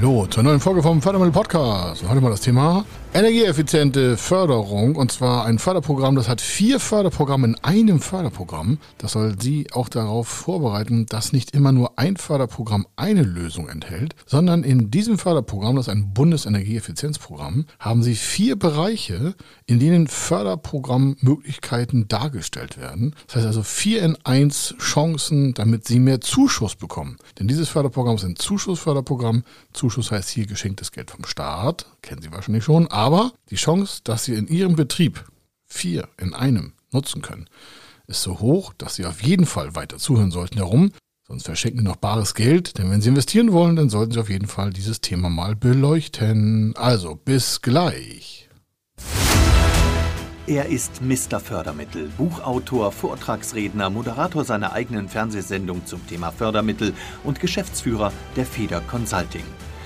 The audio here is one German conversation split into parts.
Hallo zur neuen Folge vom Fördermittel Podcast. Heute mal das Thema energieeffiziente Förderung. Und zwar ein Förderprogramm, das hat vier Förderprogramme in einem Förderprogramm. Das soll Sie auch darauf vorbereiten, dass nicht immer nur ein Förderprogramm eine Lösung enthält, sondern in diesem Förderprogramm, das ist ein Bundesenergieeffizienzprogramm, haben Sie vier Bereiche, in denen Förderprogrammmöglichkeiten dargestellt werden. Das heißt also vier in eins Chancen, damit Sie mehr Zuschuss bekommen. Denn dieses Förderprogramm ist ein Zuschussförderprogramm. Zuschuss heißt hier geschenktes Geld vom Staat, kennen Sie wahrscheinlich schon. Aber die Chance, dass Sie in Ihrem Betrieb vier in einem nutzen können, ist so hoch, dass Sie auf jeden Fall weiter zuhören sollten. Darum, sonst verschenken Sie noch bares Geld. Denn wenn Sie investieren wollen, dann sollten Sie auf jeden Fall dieses Thema mal beleuchten. Also, bis gleich. Er ist Mr. Fördermittel, Buchautor, Vortragsredner, Moderator seiner eigenen Fernsehsendung zum Thema Fördermittel und Geschäftsführer der Feder Consulting.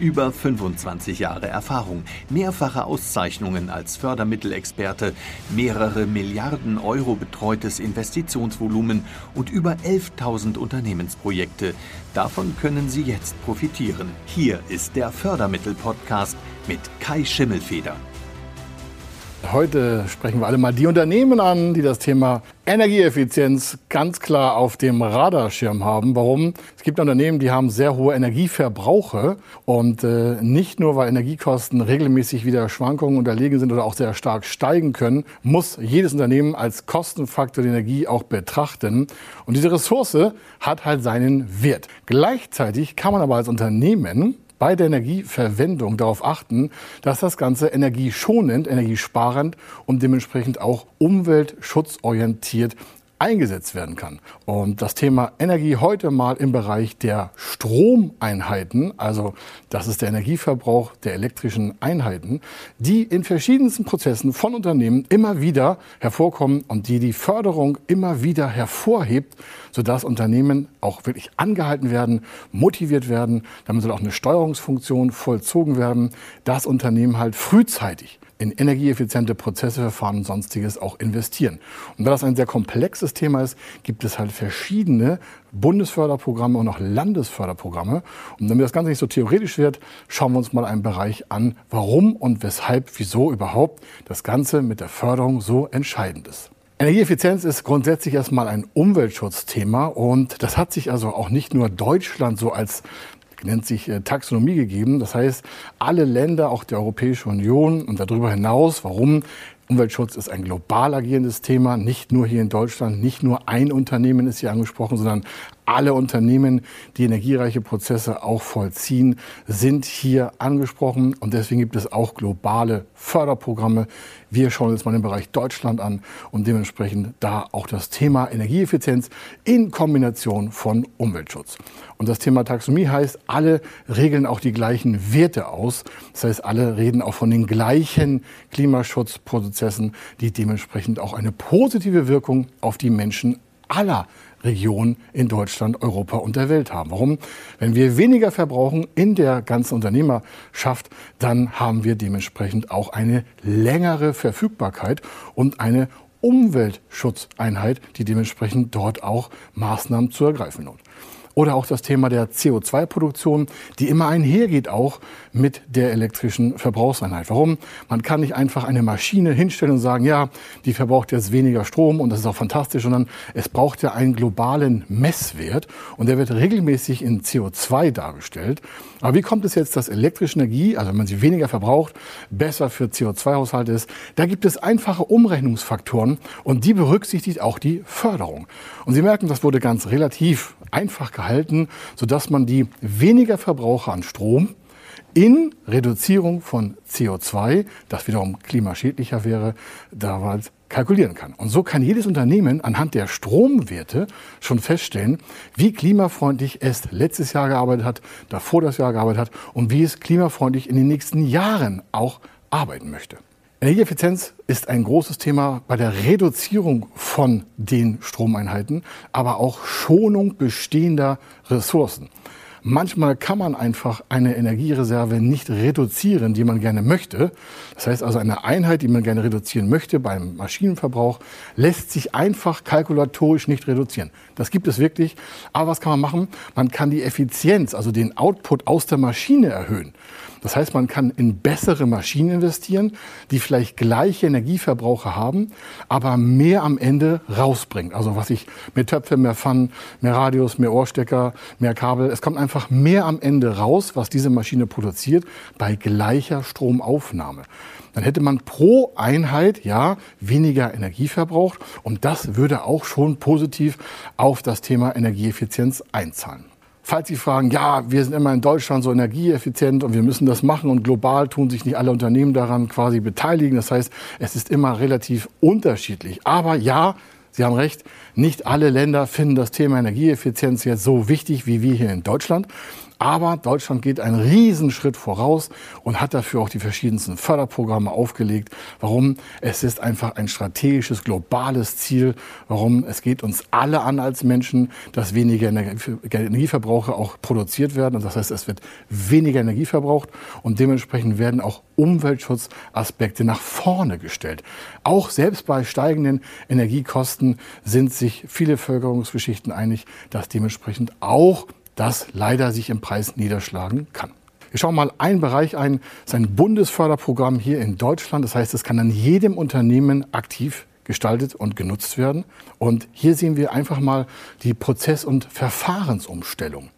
Über 25 Jahre Erfahrung, mehrfache Auszeichnungen als Fördermittelexperte, mehrere Milliarden Euro betreutes Investitionsvolumen und über 11.000 Unternehmensprojekte. Davon können Sie jetzt profitieren. Hier ist der Fördermittel-Podcast mit Kai Schimmelfeder. Heute sprechen wir alle mal die Unternehmen an, die das Thema Energieeffizienz ganz klar auf dem Radarschirm haben. Warum? Es gibt Unternehmen, die haben sehr hohe Energieverbrauche und äh, nicht nur, weil Energiekosten regelmäßig wieder Schwankungen unterlegen sind oder auch sehr stark steigen können, muss jedes Unternehmen als Kostenfaktor die Energie auch betrachten. Und diese Ressource hat halt seinen Wert. Gleichzeitig kann man aber als Unternehmen bei der Energieverwendung darauf achten, dass das Ganze energieschonend, energiesparend und dementsprechend auch umweltschutzorientiert eingesetzt werden kann. Und das Thema Energie heute mal im Bereich der Stromeinheiten, also das ist der Energieverbrauch der elektrischen Einheiten, die in verschiedensten Prozessen von Unternehmen immer wieder hervorkommen und die die Förderung immer wieder hervorhebt, sodass Unternehmen auch wirklich angehalten werden, motiviert werden, damit soll auch eine Steuerungsfunktion vollzogen werden, dass Unternehmen halt frühzeitig in energieeffiziente Prozesse, Verfahren und sonstiges auch investieren. Und da das ein sehr komplexes Thema ist, gibt es halt verschiedene Bundesförderprogramme und auch Landesförderprogramme. Und damit das Ganze nicht so theoretisch wird, schauen wir uns mal einen Bereich an, warum und weshalb, wieso überhaupt das Ganze mit der Förderung so entscheidend ist. Energieeffizienz ist grundsätzlich erstmal ein Umweltschutzthema und das hat sich also auch nicht nur Deutschland so als nennt sich äh, Taxonomie gegeben. Das heißt, alle Länder, auch die Europäische Union und darüber hinaus, warum Umweltschutz ist ein global agierendes Thema, nicht nur hier in Deutschland, nicht nur ein Unternehmen ist hier angesprochen, sondern alle Unternehmen, die energiereiche Prozesse auch vollziehen, sind hier angesprochen und deswegen gibt es auch globale Förderprogramme. Wir schauen uns mal den Bereich Deutschland an und dementsprechend da auch das Thema Energieeffizienz in Kombination von Umweltschutz. Und das Thema Taxonomie heißt, alle regeln auch die gleichen Werte aus. Das heißt, alle reden auch von den gleichen Klimaschutzprozessen, die dementsprechend auch eine positive Wirkung auf die Menschen aller Regionen in Deutschland, Europa und der Welt haben. Warum? Wenn wir weniger verbrauchen in der ganzen Unternehmerschaft, dann haben wir dementsprechend auch eine längere Verfügbarkeit und eine Umweltschutzeinheit, die dementsprechend dort auch Maßnahmen zu ergreifen lohnt. Oder auch das Thema der CO2-Produktion, die immer einhergeht auch mit der elektrischen Verbrauchseinheit. Warum? Man kann nicht einfach eine Maschine hinstellen und sagen, ja, die verbraucht jetzt weniger Strom und das ist auch fantastisch, sondern es braucht ja einen globalen Messwert und der wird regelmäßig in CO2 dargestellt. Aber wie kommt es jetzt, dass elektrische Energie, also wenn man sie weniger verbraucht, besser für CO2-Haushalt ist? Da gibt es einfache Umrechnungsfaktoren und die berücksichtigt auch die Förderung. Und Sie merken, das wurde ganz relativ einfach gehalten, sodass man die weniger Verbraucher an Strom in Reduzierung von CO2, das wiederum klimaschädlicher wäre, damals kalkulieren kann. Und so kann jedes Unternehmen anhand der Stromwerte schon feststellen, wie klimafreundlich es letztes Jahr gearbeitet hat, davor das Jahr gearbeitet hat und wie es klimafreundlich in den nächsten Jahren auch arbeiten möchte. Energieeffizienz ist ein großes Thema bei der Reduzierung von den Stromeinheiten, aber auch Schonung bestehender Ressourcen. Manchmal kann man einfach eine Energiereserve nicht reduzieren, die man gerne möchte. Das heißt also, eine Einheit, die man gerne reduzieren möchte beim Maschinenverbrauch, lässt sich einfach kalkulatorisch nicht reduzieren. Das gibt es wirklich. Aber was kann man machen? Man kann die Effizienz, also den Output aus der Maschine erhöhen. Das heißt, man kann in bessere Maschinen investieren, die vielleicht gleiche Energieverbraucher haben, aber mehr am Ende rausbringen. Also was ich mehr Töpfe, mehr Pfannen, mehr Radius, mehr Ohrstecker, mehr Kabel. Es kommt einfach mehr am Ende raus, was diese Maschine produziert, bei gleicher Stromaufnahme dann hätte man pro Einheit ja weniger Energie verbraucht und das würde auch schon positiv auf das Thema Energieeffizienz einzahlen. Falls Sie fragen, ja, wir sind immer in Deutschland so energieeffizient und wir müssen das machen und global tun sich nicht alle Unternehmen daran quasi beteiligen. Das heißt, es ist immer relativ unterschiedlich. Aber ja, Sie haben recht, nicht alle Länder finden das Thema Energieeffizienz jetzt so wichtig wie wir hier in Deutschland. Aber Deutschland geht einen Riesenschritt voraus und hat dafür auch die verschiedensten Förderprogramme aufgelegt. Warum? Es ist einfach ein strategisches, globales Ziel. Warum? Es geht uns alle an als Menschen, dass weniger Energieverbraucher auch produziert werden. das heißt, es wird weniger Energie verbraucht und dementsprechend werden auch Umweltschutzaspekte nach vorne gestellt. Auch selbst bei steigenden Energiekosten sind sich viele Bevölkerungsgeschichten einig, dass dementsprechend auch das leider sich im Preis niederschlagen kann. Wir schauen mal einen Bereich ein, das ist ein Bundesförderprogramm hier in Deutschland. Das heißt, es kann an jedem Unternehmen aktiv gestaltet und genutzt werden. Und hier sehen wir einfach mal die Prozess- und Verfahrensumstellung.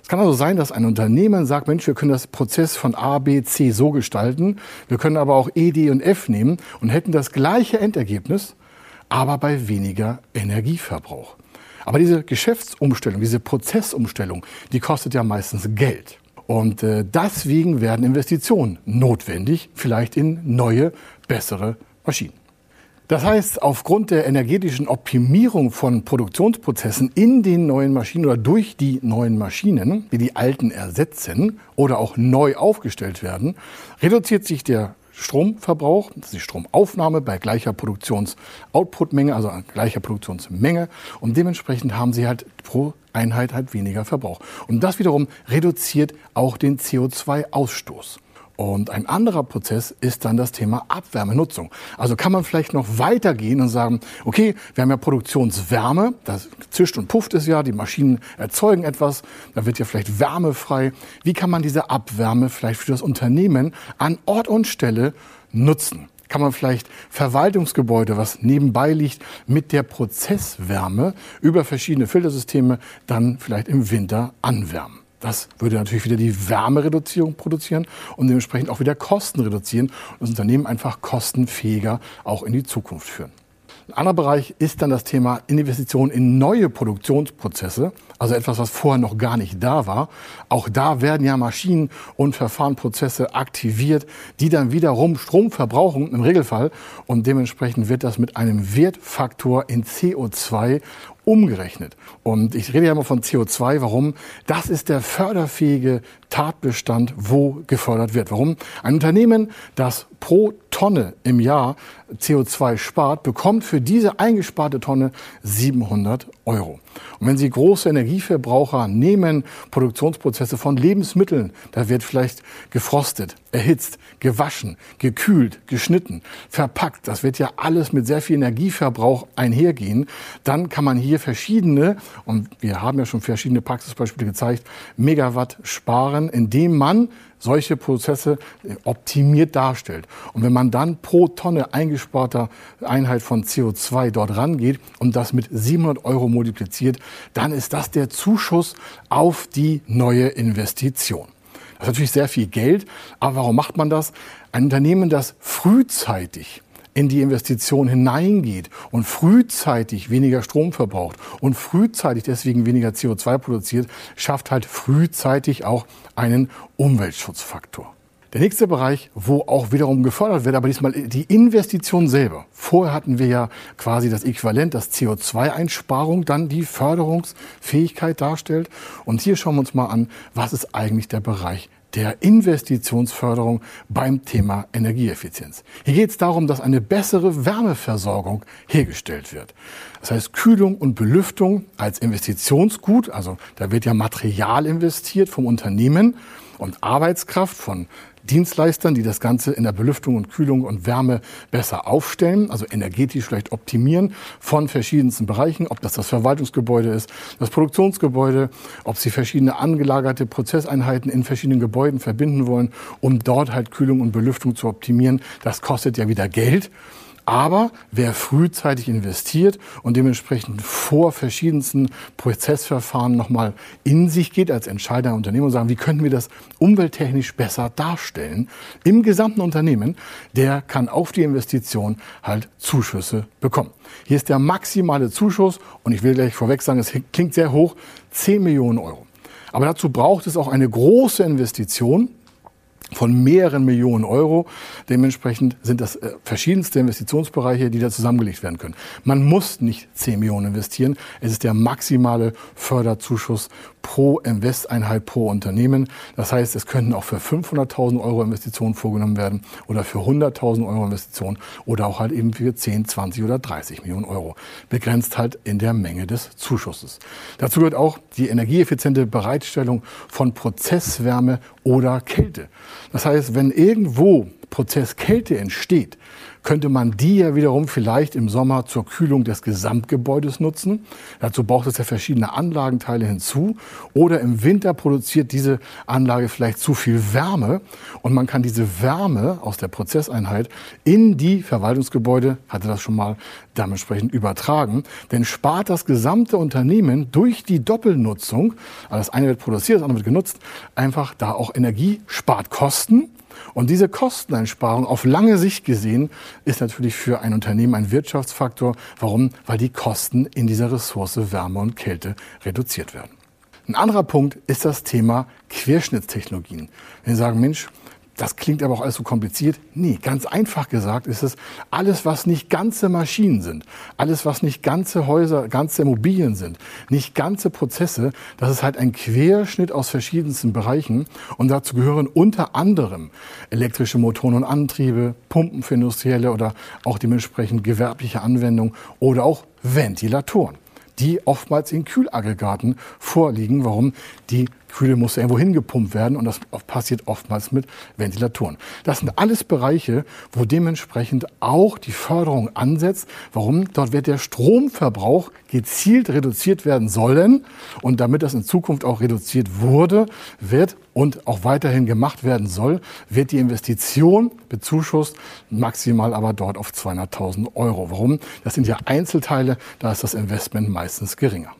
Es kann also sein, dass ein Unternehmen sagt, Mensch, wir können das Prozess von A, B, C so gestalten. Wir können aber auch E, D und F nehmen und hätten das gleiche Endergebnis, aber bei weniger Energieverbrauch. Aber diese Geschäftsumstellung, diese Prozessumstellung, die kostet ja meistens Geld. Und äh, deswegen werden Investitionen notwendig, vielleicht in neue, bessere Maschinen. Das heißt, aufgrund der energetischen Optimierung von Produktionsprozessen in den neuen Maschinen oder durch die neuen Maschinen, die die alten ersetzen oder auch neu aufgestellt werden, reduziert sich der Stromverbrauch, das ist die Stromaufnahme bei gleicher Produktionsoutputmenge, also gleicher Produktionsmenge. Und dementsprechend haben sie halt pro Einheit halt weniger Verbrauch. Und das wiederum reduziert auch den CO2-Ausstoß. Und ein anderer Prozess ist dann das Thema Abwärmenutzung. Also kann man vielleicht noch weitergehen und sagen, okay, wir haben ja Produktionswärme, das zischt und pufft es ja, die Maschinen erzeugen etwas, da wird ja vielleicht Wärme frei. Wie kann man diese Abwärme vielleicht für das Unternehmen an Ort und Stelle nutzen? kann man vielleicht Verwaltungsgebäude, was nebenbei liegt, mit der Prozesswärme über verschiedene Filtersysteme dann vielleicht im Winter anwärmen. Das würde natürlich wieder die Wärmereduzierung produzieren und dementsprechend auch wieder Kosten reduzieren und das Unternehmen einfach kostenfähiger auch in die Zukunft führen. Ein anderer Bereich ist dann das Thema Investition in neue Produktionsprozesse, also etwas, was vorher noch gar nicht da war. Auch da werden ja Maschinen und Verfahrenprozesse aktiviert, die dann wiederum Strom verbrauchen im Regelfall und dementsprechend wird das mit einem Wertfaktor in CO2 umgerechnet. Und ich rede ja immer von CO2. Warum? Das ist der förderfähige Tatbestand, wo gefördert wird. Warum? Ein Unternehmen, das pro Tonne im Jahr CO2 spart, bekommt für diese eingesparte Tonne 700 Euro. Und wenn Sie große Energieverbraucher nehmen, Produktionsprozesse von Lebensmitteln, da wird vielleicht gefrostet, erhitzt, gewaschen, gekühlt, geschnitten, verpackt, das wird ja alles mit sehr viel Energieverbrauch einhergehen, dann kann man hier verschiedene, und wir haben ja schon verschiedene Praxisbeispiele gezeigt, Megawatt sparen, indem man solche Prozesse optimiert darstellt. Und wenn man dann pro Tonne eingesparter Einheit von CO2 dort rangeht und das mit 700 Euro multipliziert, dann ist das der Zuschuss auf die neue Investition. Das ist natürlich sehr viel Geld, aber warum macht man das? Ein Unternehmen, das frühzeitig in die Investition hineingeht und frühzeitig weniger Strom verbraucht und frühzeitig deswegen weniger CO2 produziert, schafft halt frühzeitig auch einen Umweltschutzfaktor. Der nächste Bereich, wo auch wiederum gefördert wird, aber diesmal die Investition selber. Vorher hatten wir ja quasi das Äquivalent, das CO2-Einsparung dann die Förderungsfähigkeit darstellt. Und hier schauen wir uns mal an, was ist eigentlich der Bereich der Investitionsförderung beim Thema Energieeffizienz. Hier geht es darum, dass eine bessere Wärmeversorgung hergestellt wird. Das heißt, Kühlung und Belüftung als Investitionsgut, also da wird ja Material investiert vom Unternehmen und Arbeitskraft von Dienstleistern, die das Ganze in der Belüftung und Kühlung und Wärme besser aufstellen, also energetisch vielleicht optimieren von verschiedensten Bereichen, ob das das Verwaltungsgebäude ist, das Produktionsgebäude, ob sie verschiedene angelagerte Prozesseinheiten in verschiedenen Gebäuden verbinden wollen, um dort halt Kühlung und Belüftung zu optimieren. Das kostet ja wieder Geld. Aber wer frühzeitig investiert und dementsprechend vor verschiedensten Prozessverfahren nochmal in sich geht als Entscheider Unternehmen und sagen, wie könnten wir das umwelttechnisch besser darstellen im gesamten Unternehmen, der kann auf die Investition halt Zuschüsse bekommen. Hier ist der maximale Zuschuss und ich will gleich vorweg sagen, es klingt sehr hoch, 10 Millionen Euro. Aber dazu braucht es auch eine große Investition von mehreren Millionen Euro. Dementsprechend sind das äh, verschiedenste Investitionsbereiche, die da zusammengelegt werden können. Man muss nicht 10 Millionen investieren. Es ist der maximale Förderzuschuss pro Investeinheit pro Unternehmen. Das heißt, es könnten auch für 500.000 Euro Investitionen vorgenommen werden oder für 100.000 Euro Investitionen oder auch halt eben für 10, 20 oder 30 Millionen Euro. Begrenzt halt in der Menge des Zuschusses. Dazu gehört auch die energieeffiziente Bereitstellung von Prozesswärme oder Kälte. Das heißt, wenn irgendwo Prozesskälte entsteht, könnte man die ja wiederum vielleicht im Sommer zur Kühlung des Gesamtgebäudes nutzen. Dazu braucht es ja verschiedene Anlagenteile hinzu. Oder im Winter produziert diese Anlage vielleicht zu viel Wärme und man kann diese Wärme aus der Prozesseinheit in die Verwaltungsgebäude, hatte das schon mal dementsprechend übertragen, denn spart das gesamte Unternehmen durch die Doppelnutzung, also das eine wird produziert, das andere wird genutzt, einfach da auch Energie, spart Kosten und diese Kosteneinsparung auf lange Sicht gesehen ist natürlich für ein Unternehmen ein Wirtschaftsfaktor. Warum? Weil die Kosten in dieser Ressource Wärme und Kälte reduziert werden. Ein anderer Punkt ist das Thema Querschnittstechnologien. Wenn Sie sagen, Mensch, das klingt aber auch alles so kompliziert. Nee, ganz einfach gesagt ist es alles, was nicht ganze Maschinen sind, alles, was nicht ganze Häuser, ganze Immobilien sind, nicht ganze Prozesse, das ist halt ein Querschnitt aus verschiedensten Bereichen. Und dazu gehören unter anderem elektrische Motoren und Antriebe, Pumpen für industrielle oder auch dementsprechend gewerbliche Anwendungen oder auch Ventilatoren die oftmals in Kühlaggregaten vorliegen. Warum? Die Kühle muss irgendwo hingepumpt werden und das passiert oftmals mit Ventilatoren. Das sind alles Bereiche, wo dementsprechend auch die Förderung ansetzt. Warum? Dort wird der Stromverbrauch gezielt reduziert werden sollen und damit das in Zukunft auch reduziert wurde, wird und auch weiterhin gemacht werden soll, wird die Investition bezuschusst, maximal aber dort auf 200.000 Euro. Warum? Das sind ja Einzelteile, da ist das Investment meistens geringer.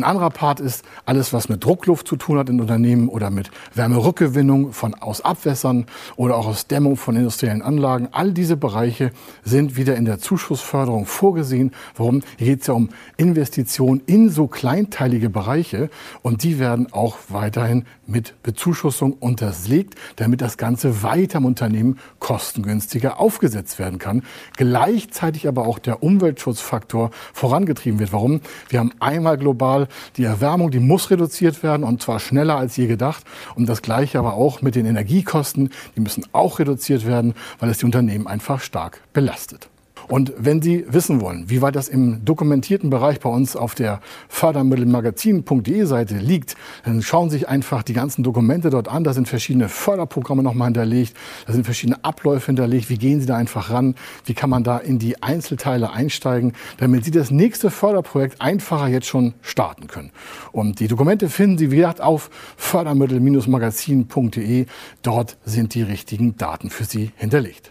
Ein anderer Part ist alles, was mit Druckluft zu tun hat in Unternehmen oder mit Wärmerückgewinnung von aus Abwässern oder auch aus Dämmung von industriellen Anlagen. All diese Bereiche sind wieder in der Zuschussförderung vorgesehen. Warum? Hier geht es ja um Investitionen in so kleinteilige Bereiche und die werden auch weiterhin mit Bezuschussung unterlegt, damit das Ganze weiter im Unternehmen kostengünstiger aufgesetzt werden kann. Gleichzeitig aber auch der Umweltschutzfaktor vorangetrieben wird. Warum? Wir haben einmal global. Die Erwärmung, die muss reduziert werden und zwar schneller als je gedacht. Und das Gleiche aber auch mit den Energiekosten. Die müssen auch reduziert werden, weil es die Unternehmen einfach stark belastet. Und wenn Sie wissen wollen, wie weit das im dokumentierten Bereich bei uns auf der fördermittelmagazin.de Seite liegt, dann schauen Sie sich einfach die ganzen Dokumente dort an. Da sind verschiedene Förderprogramme nochmal hinterlegt. Da sind verschiedene Abläufe hinterlegt. Wie gehen Sie da einfach ran? Wie kann man da in die Einzelteile einsteigen, damit Sie das nächste Förderprojekt einfacher jetzt schon starten können? Und die Dokumente finden Sie, wie gesagt, auf fördermittel-magazin.de. Dort sind die richtigen Daten für Sie hinterlegt.